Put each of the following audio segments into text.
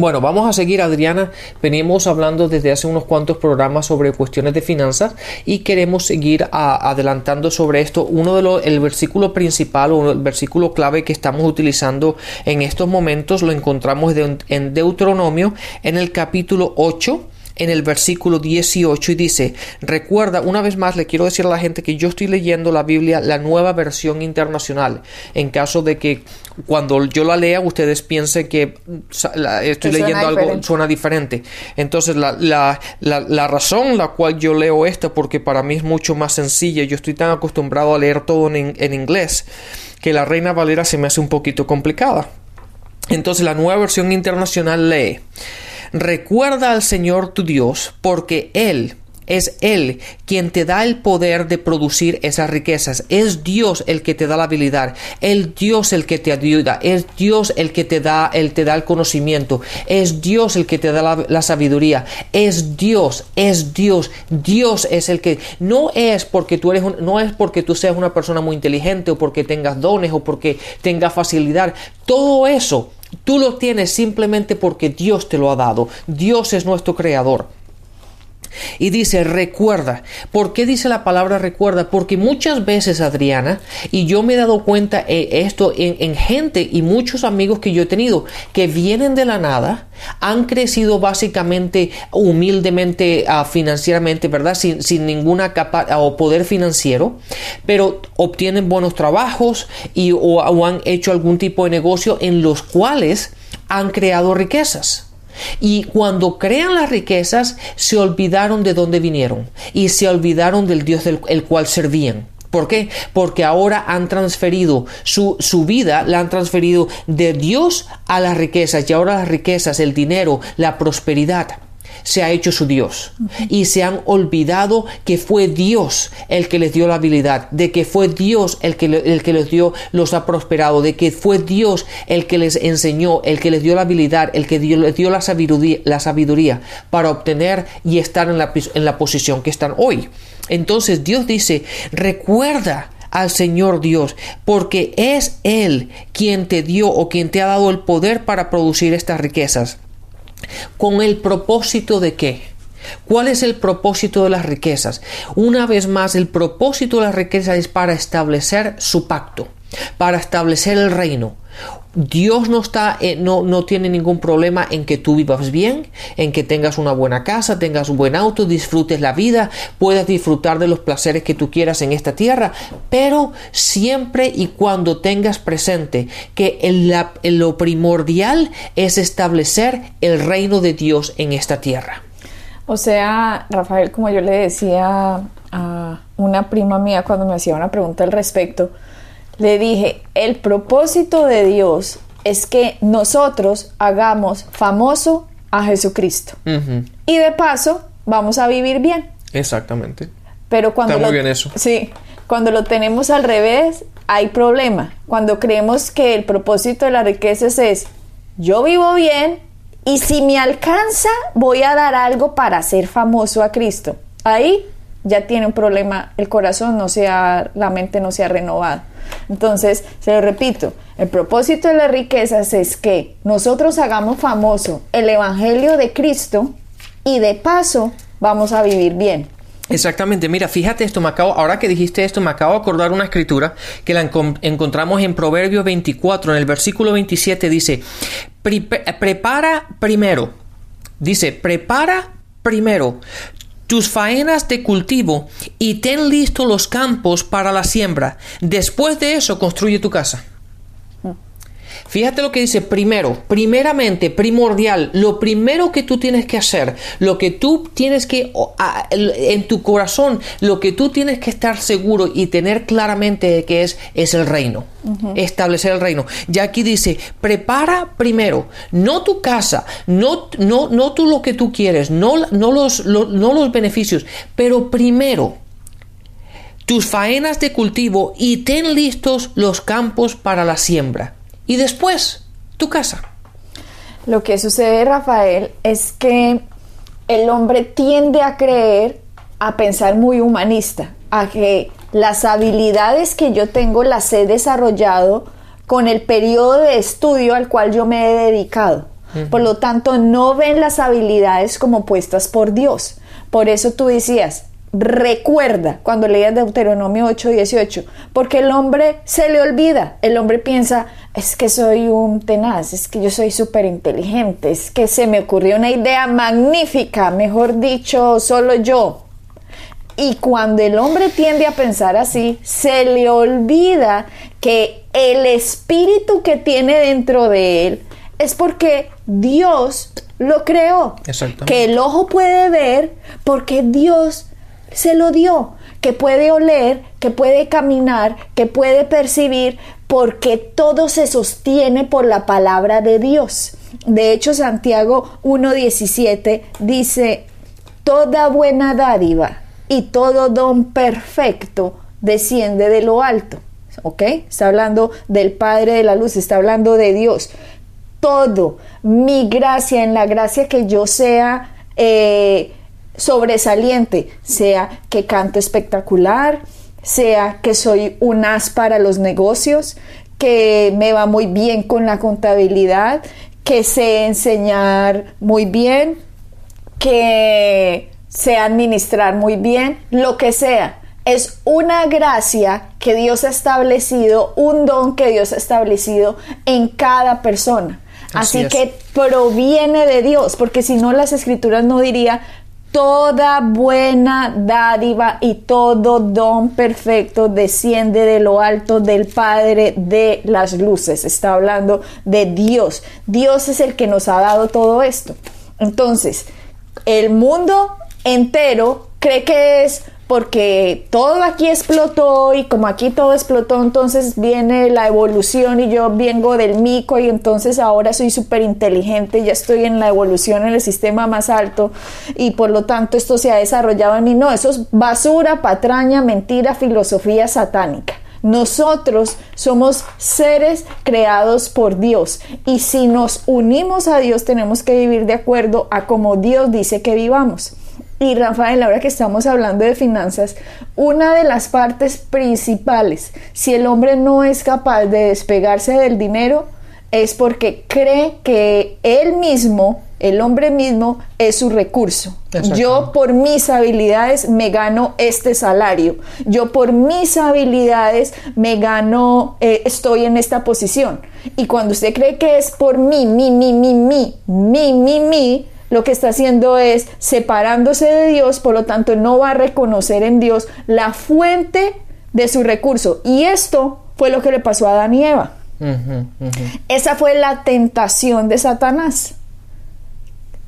Bueno, vamos a seguir, Adriana. Venimos hablando desde hace unos cuantos programas sobre cuestiones de finanzas y queremos seguir adelantando sobre esto. Uno de los, el versículo principal o el versículo clave que estamos utilizando en estos momentos lo encontramos en Deuteronomio en el capítulo 8 en el versículo 18 y dice, recuerda, una vez más le quiero decir a la gente que yo estoy leyendo la Biblia, la nueva versión internacional, en caso de que cuando yo la lea ustedes piensen que estoy leyendo algo, suena diferente. Entonces la, la, la, razón la cual yo leo esto, porque para mí es mucho más sencilla, yo estoy tan acostumbrado a leer todo en, en inglés, que la Reina Valera se me hace un poquito complicada. Entonces la nueva versión internacional lee, Recuerda al Señor tu Dios, porque Él es Él quien te da el poder de producir esas riquezas. Es Dios el que te da la habilidad. Es Dios el que te ayuda. Es Dios el que te da, el, te da el conocimiento. Es Dios el que te da la, la sabiduría. Es Dios, es Dios. Dios es el que no es porque tú eres no es porque tú seas una persona muy inteligente o porque tengas dones o porque tengas facilidad. Todo eso Tú lo tienes simplemente porque Dios te lo ha dado. Dios es nuestro creador. Y dice, recuerda. ¿Por qué dice la palabra recuerda? Porque muchas veces, Adriana, y yo me he dado cuenta de esto en, gente y muchos amigos que yo he tenido, que vienen de la nada, han crecido básicamente humildemente uh, financieramente, ¿verdad? Sin, sin ninguna capa o poder financiero, pero obtienen buenos trabajos y, o han hecho algún tipo de negocio en los cuales han creado riquezas. Y cuando crean las riquezas, se olvidaron de dónde vinieron y se olvidaron del Dios del el cual servían. ¿Por qué? Porque ahora han transferido su, su, vida, la han transferido de Dios a las riquezas y ahora las riquezas, el dinero, la prosperidad se ha hecho su Dios. Y se han olvidado que fue Dios el que les dio la habilidad, de que fue Dios el que, el que les dio, los ha prosperado, de que fue Dios el que les enseñó, el que les dio la habilidad, el que les dio la sabiduría, la sabiduría para obtener y estar en la, en la posición que están hoy. Entonces Dios dice, recuerda al Señor Dios, porque es Él quien te dio o quien te ha dado el poder para producir estas riquezas. ¿Con el propósito de qué? ¿Cuál es el propósito de las riquezas? Una vez más, el propósito de las riquezas es para establecer su pacto, para establecer el reino. Dios no está, eh, no, no, tiene ningún problema en que tú vivas bien, en que tengas una buena casa, tengas un buen auto, disfrutes la vida, puedas disfrutar de los placeres que tú quieras en esta tierra, pero siempre y cuando tengas presente que lo primordial es establecer el reino de Dios en esta tierra. O sea, Rafael, como yo le decía a una prima mía cuando me hacía una pregunta al respecto, le dije, el propósito de Dios es que nosotros hagamos famoso a Jesucristo. Y de paso, vamos a vivir bien. Exactamente. Pero cuando Está muy bien eso. Sí, cuando lo tenemos al revés, hay problema. Cuando creemos que el propósito de las riquezas es yo vivo bien y si me alcanza voy a dar algo para ser famoso a Cristo. Ahí ya tiene un problema, el corazón no se ha, la mente no se ha renovado. Entonces, se lo repito, el propósito de las riquezas es que nosotros hagamos famoso el Evangelio de Cristo y de paso vamos a vivir bien. Exactamente, mira, fíjate esto, me acabo, ahora que dijiste esto, me acabo de acordar una escritura que la encontramos en Proverbio 24, en el versículo 27 dice, prepara primero, dice, prepara primero tus faenas de cultivo y ten listos los campos para la siembra. Después de eso construye tu casa. Fíjate lo que dice primero, primeramente, primordial, lo primero que tú tienes que hacer, lo que tú tienes que, en tu corazón, lo que tú tienes que estar seguro y tener claramente que es, es el reino, establecer el reino. Ya aquí dice, prepara primero, no tu casa, no, no, no tú lo que tú quieres, no, no, los, no los beneficios, pero primero tus faenas de cultivo y ten listos los campos para la siembra y después tu casa. Lo que sucede, Rafael, es que el hombre tiende a creer, a pensar muy humanista, a que las habilidades que yo tengo las he desarrollado con el periodo de estudio al cual yo me he dedicado. Por lo tanto, no ven las habilidades como puestas por Dios. Por eso tú decías, recuerda cuando leías Deuteronomio 8:18, porque el hombre se le olvida, el hombre piensa, es que soy un tenaz, es que yo soy súper inteligente, es que se me ocurrió una idea magnífica, mejor dicho, solo yo. Y cuando el hombre tiende a pensar así, se le olvida que el espíritu que tiene dentro de él es porque Dios lo creó. Que el ojo puede ver porque Dios se lo dio, que puede oler, que puede caminar, que puede percibir, porque todo se sostiene por la palabra de Dios. De hecho, Santiago 1.17 dice, toda buena dádiva y todo don perfecto desciende de lo alto. ¿Ok? Está hablando del Padre de la Luz, está hablando de Dios. Todo, mi gracia, en la gracia que yo sea eh, sobresaliente, sea que canto espectacular, sea que soy un as para los negocios, que me va muy bien con la contabilidad, que sé enseñar muy bien, que sé administrar muy bien, lo que sea. Es una gracia que Dios ha establecido, un don que Dios ha establecido en cada persona. Así, Así que proviene de Dios, porque si no las escrituras no diría, Toda buena dádiva y todo don perfecto desciende de lo alto del Padre de las luces. Está hablando de Dios. Dios es el que nos ha dado todo esto. Entonces, el mundo entero cree que es porque todo aquí explotó y como aquí todo explotó, entonces viene la evolución y yo vengo del mico y entonces ahora soy súper inteligente, ya estoy en la evolución en el sistema más alto y por lo tanto esto se ha desarrollado en mí. No, eso es basura, patraña, mentira, filosofía satánica. Nosotros somos seres creados por Dios y si nos unimos a Dios tenemos que vivir de acuerdo a como Dios dice que vivamos. Y Rafael, ahora que estamos hablando de finanzas, una de las partes principales, si el hombre no es capaz de despegarse del dinero, es porque cree que él mismo, el hombre mismo, es su recurso. Yo por mis habilidades me gano este salario. Yo por mis habilidades me gano, eh, estoy en esta posición. Y cuando usted cree que es por mí, mi, mi, mi, mi, mi, mi, mi, lo que está haciendo es separándose de Dios, por lo tanto no va a reconocer en Dios la fuente de su recurso. Y esto fue lo que le pasó a Adán y Eva. Esa fue la tentación de Satanás.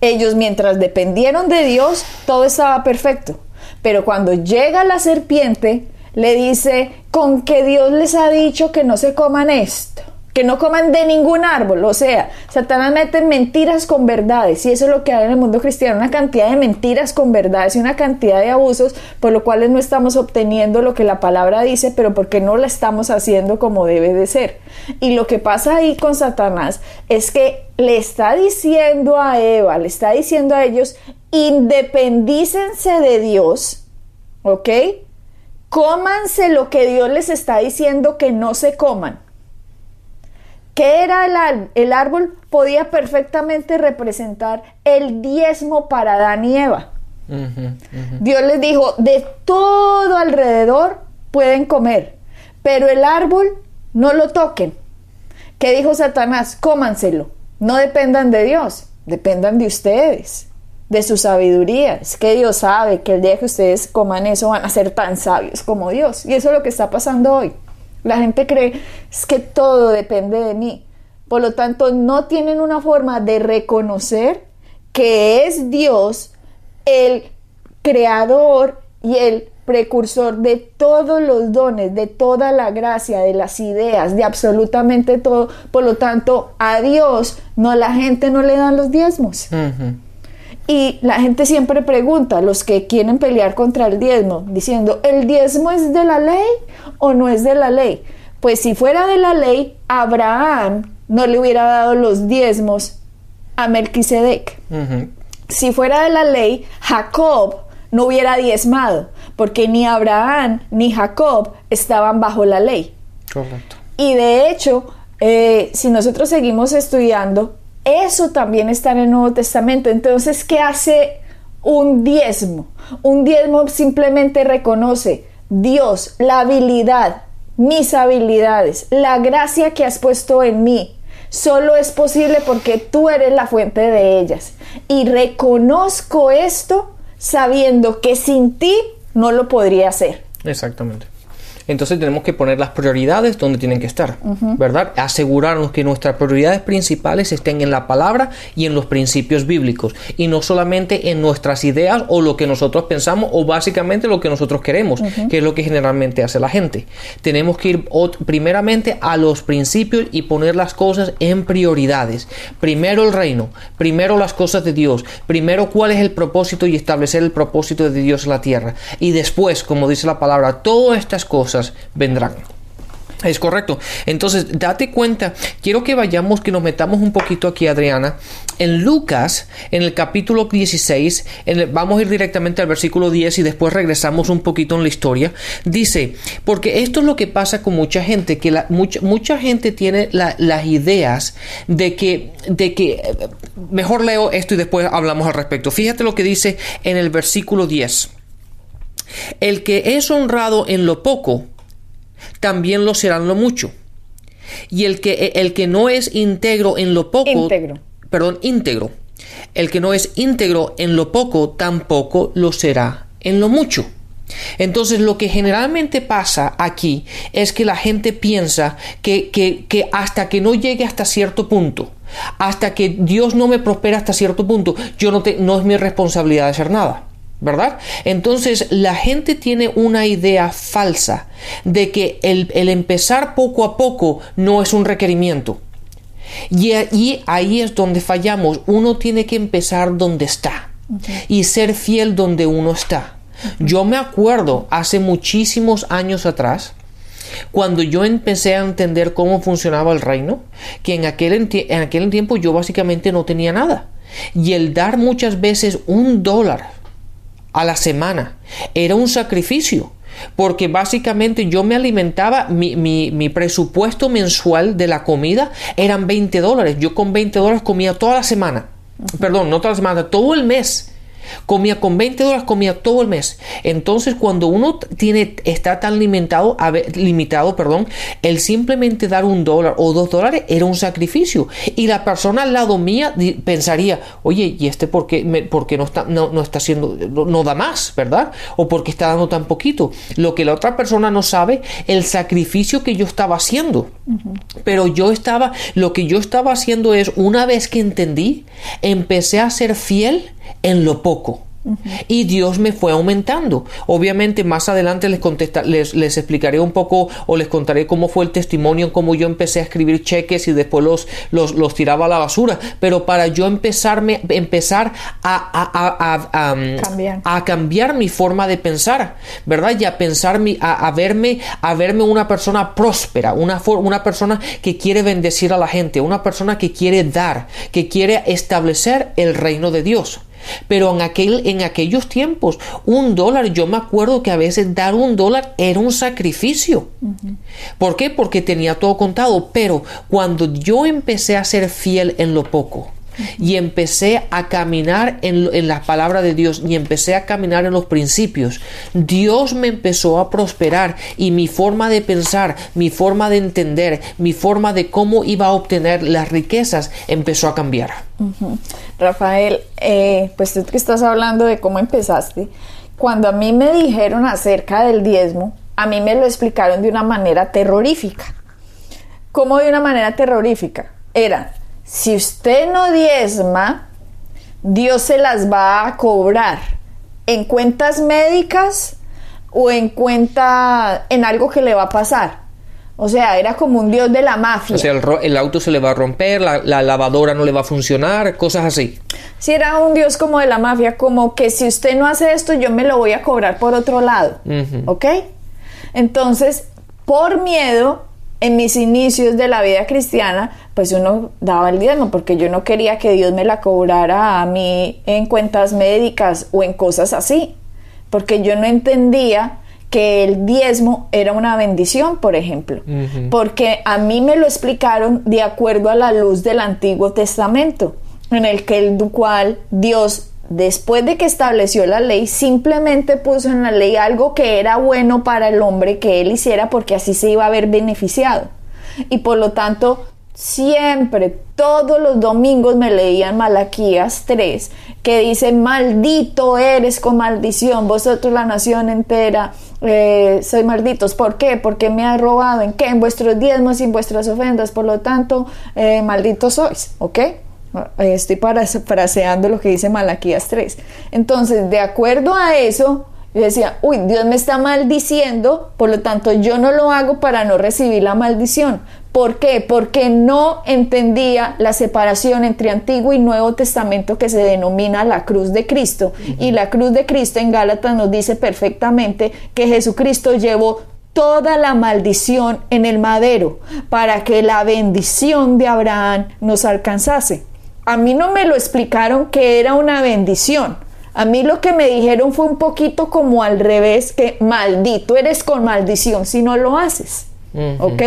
Ellos mientras dependieron de Dios, todo estaba perfecto. Pero cuando llega la serpiente, le dice, con que Dios les ha dicho que no se coman esto que no coman de ningún árbol. O sea, Satanás mete mentiras con verdades y eso es lo que hay en el mundo cristiano, una cantidad de mentiras con verdades y una cantidad de abusos por lo cual no estamos obteniendo lo que la palabra dice, pero porque no la estamos haciendo como debe de ser. Y lo que pasa ahí con Satanás es que le está diciendo a Eva, le está diciendo a ellos, independícense de Dios, ¿ok? Cómanse lo que Dios les está diciendo que no se coman. ¿Qué era el, el árbol? Podía perfectamente representar el diezmo para Adán y Eva. Dios les dijo, de todo alrededor pueden comer, pero el árbol no lo toquen. ¿Qué dijo Satanás? Cómanselo. No dependan de Dios, dependan de ustedes, de su sabiduría. Es que Dios sabe que el día que ustedes coman eso van a ser tan sabios como Dios. Y eso es lo que está pasando hoy. La gente cree es que todo depende de mí. Por lo tanto, no tienen una forma de reconocer que es Dios el creador y el precursor de todos los dones, de toda la gracia, de las ideas, de absolutamente todo. Por lo tanto, a Dios no la gente no le dan los diezmos. Y la gente siempre pregunta, los que quieren pelear contra el diezmo, diciendo, ¿el diezmo es de la ley o no es de la ley? Pues si fuera de la ley, Abraham no le hubiera dado los diezmos a Melquisedec. Si fuera de la ley, Jacob no hubiera diezmado, porque ni Abraham ni Jacob estaban bajo la ley. Correcto. Y de hecho, eh, si nosotros seguimos estudiando, eso también está en el Nuevo Testamento. Entonces, ¿qué hace un diezmo? Un diezmo simplemente reconoce Dios, la habilidad, mis habilidades, la gracia que has puesto en mí. Solo es posible porque tú eres la fuente de ellas. Y reconozco esto sabiendo que sin ti no lo podría hacer. Exactamente. Entonces tenemos que poner las prioridades donde tienen que estar, ¿verdad? Asegurarnos que nuestras prioridades principales estén en la palabra y en los principios bíblicos y no solamente en nuestras ideas o lo que nosotros pensamos o básicamente lo que nosotros queremos, que es lo que generalmente hace la gente. Tenemos que ir primeramente a los principios y poner las cosas en prioridades. Primero el reino, primero las cosas de Dios, primero cuál es el propósito y establecer el propósito de Dios en la tierra y después, como dice la palabra, todas estas cosas vendrán. Es correcto. Entonces, date cuenta, quiero que vayamos, que nos metamos un poquito aquí, Adriana. En Lucas, en el capítulo 16, vamos a ir directamente al versículo 10 y después regresamos un poquito en la historia. Dice, porque esto es lo que pasa con mucha gente, que mucha, mucha gente tiene las ideas de que, de que, mejor leo esto y después hablamos al respecto. Fíjate lo que dice en el versículo 10. El que es honrado en lo poco, también lo será en lo mucho. Y el que, el que no es íntegro en lo poco, íntegro. perdón, íntegro, el que no es íntegro en lo poco, tampoco lo será en lo mucho. Entonces lo que generalmente pasa aquí es que la gente piensa que, que, hasta que no llegue hasta cierto punto, hasta que Dios no me prospera hasta cierto punto, yo no, te, no es mi responsabilidad de hacer nada. ¿Verdad? Entonces la gente tiene una idea falsa de que el, empezar poco a poco no es un requerimiento. Y, ahí es donde fallamos. Uno tiene que empezar donde está y ser fiel donde uno está. Yo me acuerdo hace muchísimos años atrás, cuando yo empecé a entender cómo funcionaba el reino, que en aquel, en aquel tiempo yo básicamente no tenía nada. Y el dar muchas veces un dólar a la semana. Era un sacrificio. Porque básicamente yo me alimentaba, mi, mi, presupuesto mensual de la comida eran 20 dólares. Yo con 20 dólares comía toda la semana. Perdón, no toda la semana, todo el mes. Comía con 20 dólares, comía todo el mes. Entonces, cuando uno tiene, está tan limitado, limitado, perdón, el simplemente dar un dólar o dos dólares era un sacrificio. Y la persona al lado mía pensaría, oye, ¿y este por qué, no, está, no, está haciendo, no, da más, verdad? O porque está dando tan poquito. Lo que la otra persona no sabe, el sacrificio que yo estaba haciendo. Pero yo estaba, lo que yo estaba haciendo es, una vez que entendí, empecé a ser fiel en lo poco. Y Dios me fue aumentando. Obviamente más adelante les, contesta, les, les, explicaré un poco o les contaré cómo fue el testimonio, cómo yo empecé a escribir cheques y después los, los, los tiraba a la basura. Pero para yo empezarme, empezar a, a, a, cambiar. a, cambiar. mi forma de pensar, ¿verdad? Y a pensar, mi, a, verme, a verme una persona próspera, una, una persona que quiere bendecir a la gente, una persona que quiere dar, que quiere establecer el reino de Dios. Pero en, aquel, en aquellos tiempos, un dólar, yo me acuerdo que a veces dar un dólar era un sacrificio. ¿Por qué? Porque tenía todo contado. Pero cuando yo empecé a ser fiel en lo poco, y empecé a caminar en, en, la palabra de Dios y empecé a caminar en los principios, Dios me empezó a prosperar y mi forma de pensar, mi forma de entender, mi forma de cómo iba a obtener las riquezas empezó a cambiar. Rafael, eh, pues tú que estás hablando de cómo empezaste, cuando a mí me dijeron acerca del diezmo, a mí me lo explicaron de una manera terrorífica. ¿Cómo de una manera terrorífica? era, si usted no diezma, Dios se las va a cobrar en cuentas médicas o en cuenta en algo que le va a pasar. O sea, era como un dios de la mafia. O sea, el, auto se le va a romper, la, lavadora no le va a funcionar, cosas así. Sí, era un dios como de la mafia, como que si usted no hace esto, yo me lo voy a cobrar por otro lado. ¿Ok? Entonces, por miedo, en mis inicios de la vida cristiana, pues uno daba el diezmo porque yo no quería que Dios me la cobrara a mí en cuentas médicas o en cosas así, porque yo no entendía que el diezmo era una bendición, por ejemplo, porque a mí me lo explicaron de acuerdo a la luz del Antiguo Testamento, en el que el cual Dios después de que estableció la ley, simplemente puso en la ley algo que era bueno para el hombre que él hiciera porque así se iba a ver beneficiado. Y por lo tanto, siempre, todos los domingos me leían Malaquías 3, que dice, maldito eres con maldición, vosotros la nación entera, eh, soy malditos. ¿Por qué? Porque me ha robado en qué? En vuestros diezmos y en vuestras ofendas, por lo tanto, eh, malditos sois, ¿ok? Estoy parafraseando lo que dice Malaquías 3. Entonces, de acuerdo a eso, yo decía, uy, Dios me está maldiciendo, por lo tanto yo no lo hago para no recibir la maldición. ¿Por qué? Porque no entendía la separación entre Antiguo y Nuevo Testamento que se denomina la cruz de Cristo. Y la cruz de Cristo en Gálatas nos dice perfectamente que Jesucristo llevó toda la maldición en el madero para que la bendición de Abraham nos alcanzase. A mí no me lo explicaron que era una bendición. A mí lo que me dijeron fue un poquito como al revés, que maldito eres con maldición si no lo haces. ¿Ok?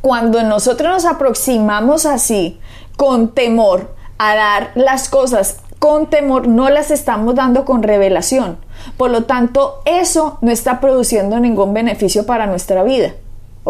cuando nosotros nos aproximamos así, con temor, a dar las cosas con temor, no las estamos dando con revelación. Por lo tanto, eso no está produciendo ningún beneficio para nuestra vida.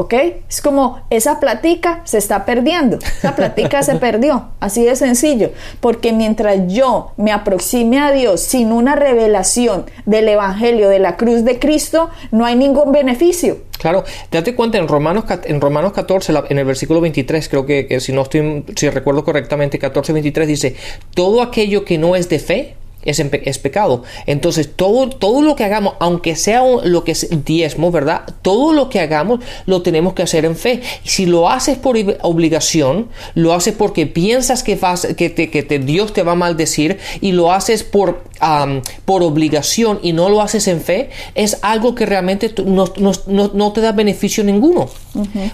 ¿Ok? Es como esa platica se está perdiendo, esa platica se perdió, así de sencillo, porque mientras yo me aproxime a Dios sin una revelación del Evangelio de la cruz de Cristo, no hay ningún beneficio. Claro, date cuenta en Romanos, en Romanos 14, en el versículo 23, creo que, que si no estoy, si recuerdo correctamente, 14, 23 dice, todo aquello que no es de fe, es, pecado. Entonces, todo, todo lo que hagamos, aunque sea lo que es diezmo, ¿verdad? Todo lo que hagamos lo tenemos que hacer en fe. Si lo haces por obligación, lo haces porque piensas que, vas, que, que Dios te va a maldecir y lo haces por, por obligación y no lo haces en fe, es algo que realmente no, te da beneficio ninguno.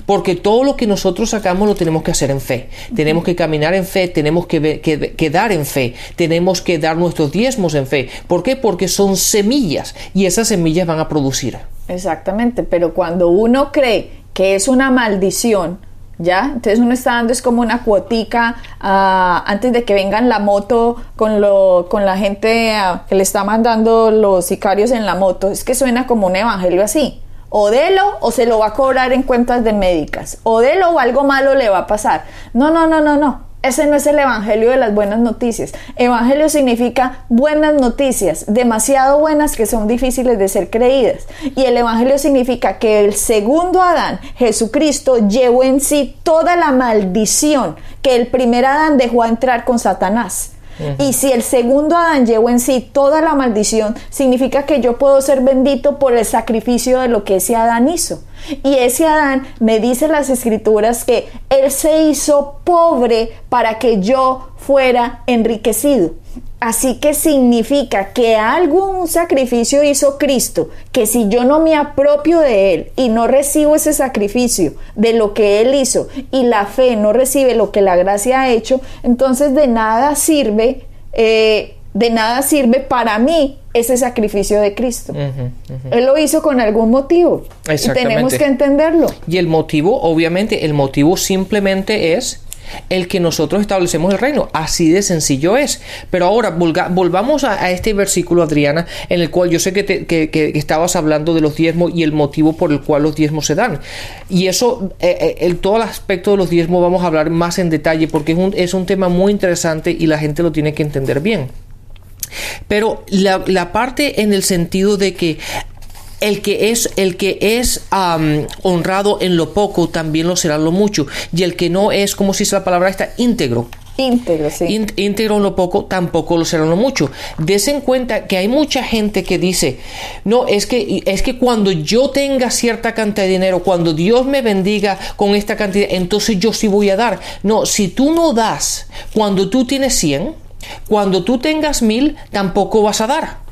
Porque todo lo que nosotros hagamos lo tenemos que hacer en fe. Tenemos que caminar en fe, tenemos que, que, dar en fe, tenemos que dar nuestros diezmos en fe. ¿Por qué? Porque son semillas y esas semillas van a producir. Exactamente, pero cuando uno cree que es una maldición, ¿ya? Entonces uno está dando es como una cuotica ah, antes de que vengan la moto con, lo, con la gente ah, que le está mandando los sicarios en la moto. Es que suena como un evangelio así. O délo o se lo va a cobrar en cuentas de médicas. O délo o algo malo le va a pasar. No, no, no, no, no. Ese no es el Evangelio de las buenas noticias. Evangelio significa buenas noticias, demasiado buenas que son difíciles de ser creídas. Y el Evangelio significa que el segundo Adán, Jesucristo, llevó en sí toda la maldición que el primer Adán dejó entrar con Satanás. Y si el segundo Adán llevó en sí toda la maldición, significa que yo puedo ser bendito por el sacrificio de lo que ese Adán hizo. Y ese Adán me dice las escrituras que él se hizo pobre para que yo fuera enriquecido. Así que significa que algún sacrificio hizo Cristo, que si yo no me apropio de Él y no recibo ese sacrificio de lo que Él hizo y la fe no recibe lo que la gracia ha hecho, entonces de nada sirve, eh, de nada sirve para mí ese sacrificio de Cristo. Él lo hizo con algún motivo. Y tenemos que entenderlo. Y el motivo, obviamente, el motivo simplemente es el que nosotros establecemos el reino. Así de sencillo es. Pero ahora volvamos a, este versículo, Adriana, en el cual yo sé que, estabas hablando de los diezmos y el motivo por el cual los diezmos se dan. Y eso, eh, eh todo el aspecto de los diezmos vamos a hablar más en detalle porque es un, tema muy interesante y la gente lo tiene que entender bien. Pero la parte en el sentido de que el que es, el que es honrado en lo poco, también lo será en lo mucho. Y el que no es, como si es la palabra esta, íntegro. Íntegro, sí. íntegro en lo poco, tampoco lo será en lo mucho. Desen cuenta que hay mucha gente que dice, no, es que, es que cuando yo tenga cierta cantidad de dinero, cuando Dios me bendiga con esta cantidad, entonces yo sí voy a dar. No, si tú no das cuando tú tienes 100, cuando tú tengas mil, tampoco vas a dar.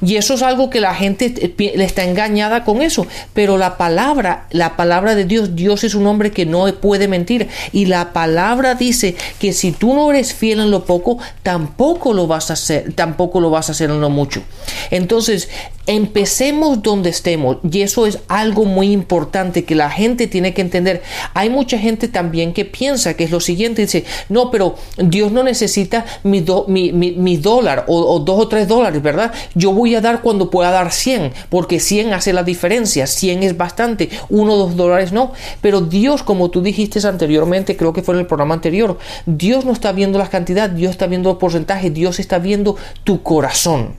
Y eso es algo que la gente le está engañada con eso. Pero la palabra, la palabra de Dios, Dios es un hombre que no puede mentir. Y la palabra dice que si tú no eres fiel en lo poco, tampoco lo vas a hacer, tampoco lo vas a hacer en lo mucho. Entonces, empecemos donde estemos. Y eso es algo muy importante que la gente tiene que entender. Hay mucha gente también que piensa que es lo siguiente. Dice, no, pero Dios no necesita mi, mi, dólar o, dos o tres dólares, ¿verdad? yo voy a dar cuando pueda dar 100, porque 100 hace la diferencia, 100 es bastante, 1 o 2 dólares no, pero Dios, como tú dijiste anteriormente, creo que fue en el programa anterior, Dios no está viendo la cantidad, Dios está viendo el porcentaje, Dios está viendo tu corazón.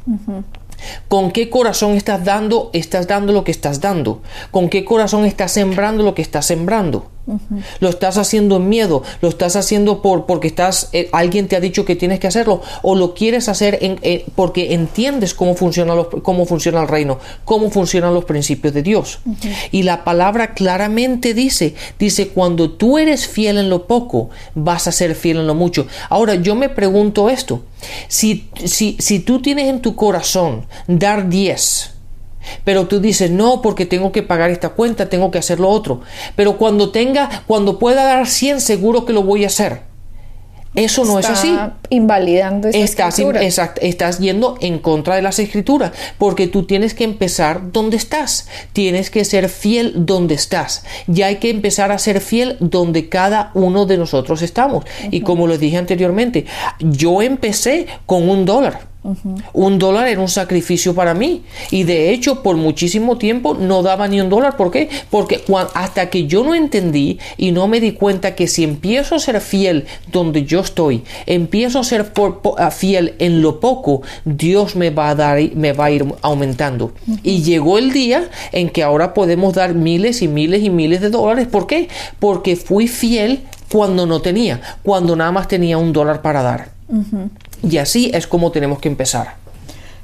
¿Con qué corazón estás dando? Estás dando lo que estás dando. ¿Con qué corazón estás sembrando lo que estás sembrando? Lo estás haciendo en miedo, lo estás haciendo por porque estás eh, alguien te ha dicho que tienes que hacerlo o lo quieres hacer en, eh, porque entiendes cómo funciona cómo funciona el reino, cómo funcionan los principios de Dios. Y la palabra claramente dice, dice cuando tú eres fiel en lo poco, vas a ser fiel en lo mucho. Ahora yo me pregunto esto, si si si tú tienes en tu corazón dar 10 pero tú dices, no, porque tengo que pagar esta cuenta, tengo que hacer lo otro. Pero cuando tenga, cuando pueda dar 100, seguro que lo voy a hacer. Eso no es así. Invalidando estás, estás yendo en contra de las escrituras, porque tú tienes que empezar donde estás. Tienes que ser fiel donde estás. Ya hay que empezar a ser fiel donde cada uno de nosotros estamos. Y como lo dije anteriormente, yo empecé con un dólar un dólar era un sacrificio para mí. Y de hecho, por muchísimo tiempo no daba ni un dólar. ¿Por qué? Porque hasta que yo no entendí y no me di cuenta que si empiezo a ser fiel donde yo estoy, empiezo a ser fiel en lo poco, Dios me va a dar, me va a ir aumentando. Y llegó el día en que ahora podemos dar miles y miles y miles de dólares. ¿Por qué? Porque fui fiel cuando no tenía, cuando nada más tenía un dólar para dar. Y así es como tenemos que empezar.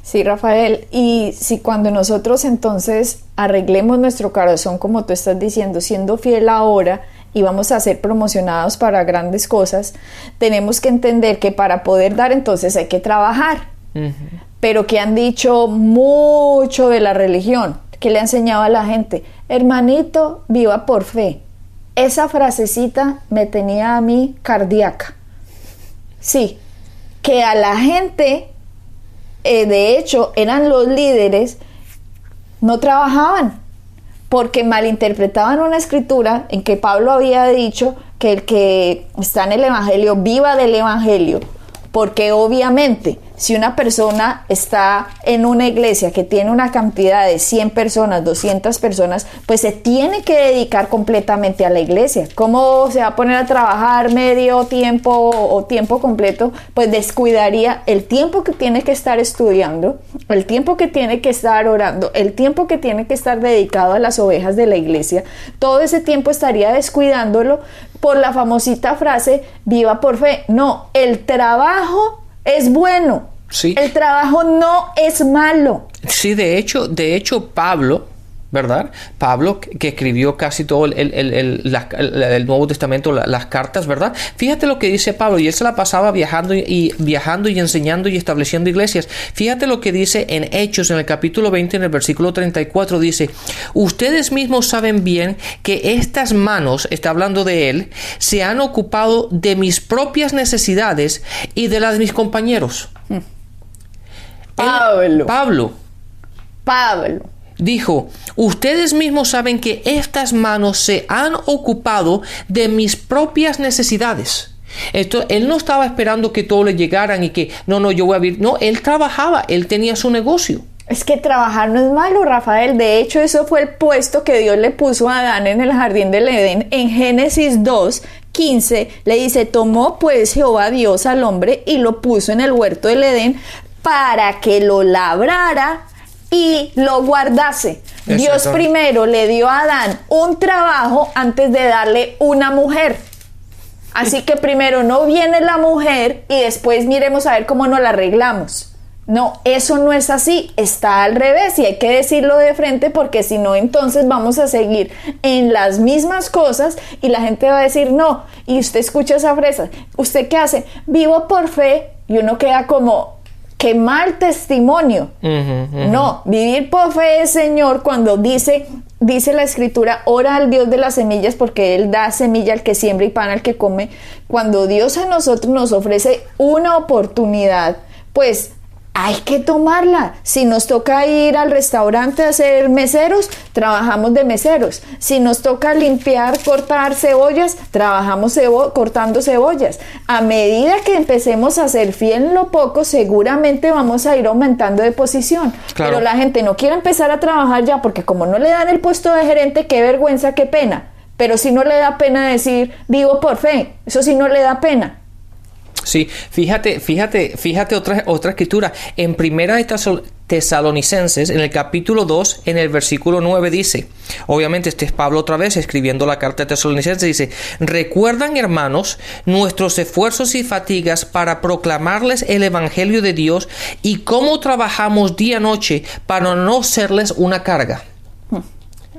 Sí, Rafael, y si cuando nosotros entonces arreglemos nuestro corazón, como tú estás diciendo, siendo fiel ahora y vamos a ser promocionados para grandes cosas, tenemos que entender que para poder dar entonces hay que trabajar. Pero que han dicho mucho de la religión, que le ha enseñado a la gente, hermanito, viva por fe. Esa frasecita me tenía a mí cardíaca. Sí, que a la gente, eh, de hecho, eran los líderes, no trabajaban porque malinterpretaban una escritura en que Pablo había dicho que el que está en el Evangelio viva del Evangelio, porque obviamente si una persona está en una iglesia que tiene una cantidad de 100 personas, 200 personas, pues se tiene que dedicar completamente a la iglesia. ¿Cómo se va a poner a trabajar medio tiempo o tiempo completo? Pues descuidaría el tiempo que tiene que estar estudiando, el tiempo que tiene que estar orando, el tiempo que tiene que estar dedicado a las ovejas de la iglesia. Todo ese tiempo estaría descuidándolo por la famosita frase, viva por fe. No, el trabajo es bueno. Sí. El trabajo no es malo. Sí, de hecho, de hecho, Pablo, ¿verdad? Pablo, que escribió casi todo el, Nuevo Testamento, las cartas, ¿verdad? Fíjate lo que dice Pablo, y él se la pasaba viajando y, viajando y enseñando y estableciendo iglesias. Fíjate lo que dice en Hechos, en el capítulo 20, en el versículo 34, dice, ustedes mismos saben bien que estas manos, está hablando de él, se han ocupado de mis propias necesidades y de las de mis compañeros. Hmm. Pablo. Pablo. Pablo. Dijo, ustedes mismos saben que estas manos se han ocupado de mis propias necesidades. Esto, él no estaba esperando que todo le llegaran y que, no, no, yo voy a vivir. No, él trabajaba, él tenía su negocio. Es que trabajar no es malo, Rafael. De hecho, eso fue el puesto que Dios le puso a Adán en el jardín del Edén. En Génesis 2, 15, le dice, tomó pues Jehová Dios al hombre y lo puso en el huerto del Edén para que lo labrara y lo guardase. Dios primero le dio a Adán un trabajo antes de darle una mujer. Así que primero no viene la mujer y después miremos a ver cómo nos la arreglamos. No, eso no es así, está al revés y hay que decirlo de frente porque si no entonces vamos a seguir en las mismas cosas y la gente va a decir no. Y usted escucha esa fresa, ¿usted qué hace? Vivo por fe y uno queda como, qué mal testimonio. No, vivir por fe es Señor cuando dice, dice la escritura, ora al Dios de las semillas porque Él da semilla al que siembra y pan al que come. Cuando Dios a nosotros nos ofrece una oportunidad, pues hay que tomarla. Si nos toca ir al restaurante a ser meseros, trabajamos de meseros. Si nos toca limpiar, cortar cebollas, trabajamos cebo cortando cebollas. A medida que empecemos a ser fiel en lo poco, seguramente vamos a ir aumentando de posición. Claro. Pero la gente no quiere empezar a trabajar ya porque como no le dan el puesto de gerente, qué vergüenza, qué pena. Pero si no le da pena decir vivo por fe, eso sí no le da pena. Sí, fíjate, fíjate, fíjate otra, otra escritura. En primera de Tesal- Tesalonicenses, en el capítulo 2, en el versículo 9 dice, obviamente este es Pablo otra vez escribiendo la carta de Tesalonicenses, dice, recuerdan hermanos nuestros esfuerzos y fatigas para proclamarles el Evangelio de Dios y cómo trabajamos día y noche para no serles una carga.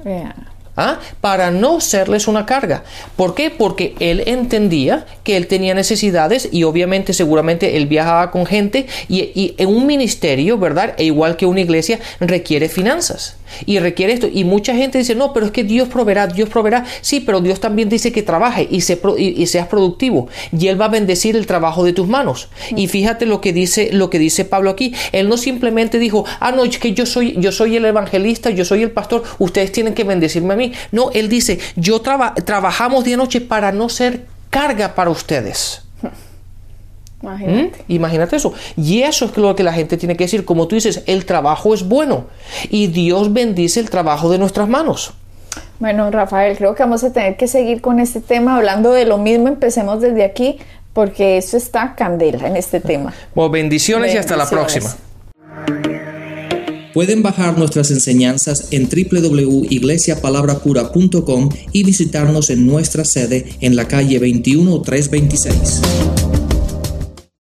Vea. ¿Ah? para no serles una carga. ¿Por qué? Porque él entendía que él tenía necesidades y obviamente seguramente él viajaba con gente y, y en un ministerio, ¿verdad? E igual que una iglesia requiere finanzas y requiere esto. Y mucha gente dice, no, pero es que Dios proveerá, Dios proveerá. Sí, pero Dios también dice que trabaje y, se y, y seas productivo y él va a bendecir el trabajo de tus manos. Y fíjate lo que dice, lo que dice Pablo aquí. Él no simplemente dijo, ah, no, es que yo soy, yo soy el evangelista, yo soy el pastor, ustedes tienen que bendecirme a mí. No, él dice, yo traba- trabajamos día y noche para no ser carga para ustedes. ¿Mm? Imagínate. Eso. Y eso es lo que la gente tiene que decir. Como tú dices, el trabajo es bueno y Dios bendice el trabajo de nuestras manos. Bueno, Rafael, creo que vamos a tener que seguir con este tema hablando de lo mismo. Empecemos desde aquí porque eso está candela en este tema. Bueno, bendiciones, y hasta la Bendiciones. próxima. Pueden bajar nuestras enseñanzas en www.iglesiapalabracura.com y visitarnos en nuestra sede en la calle 21326.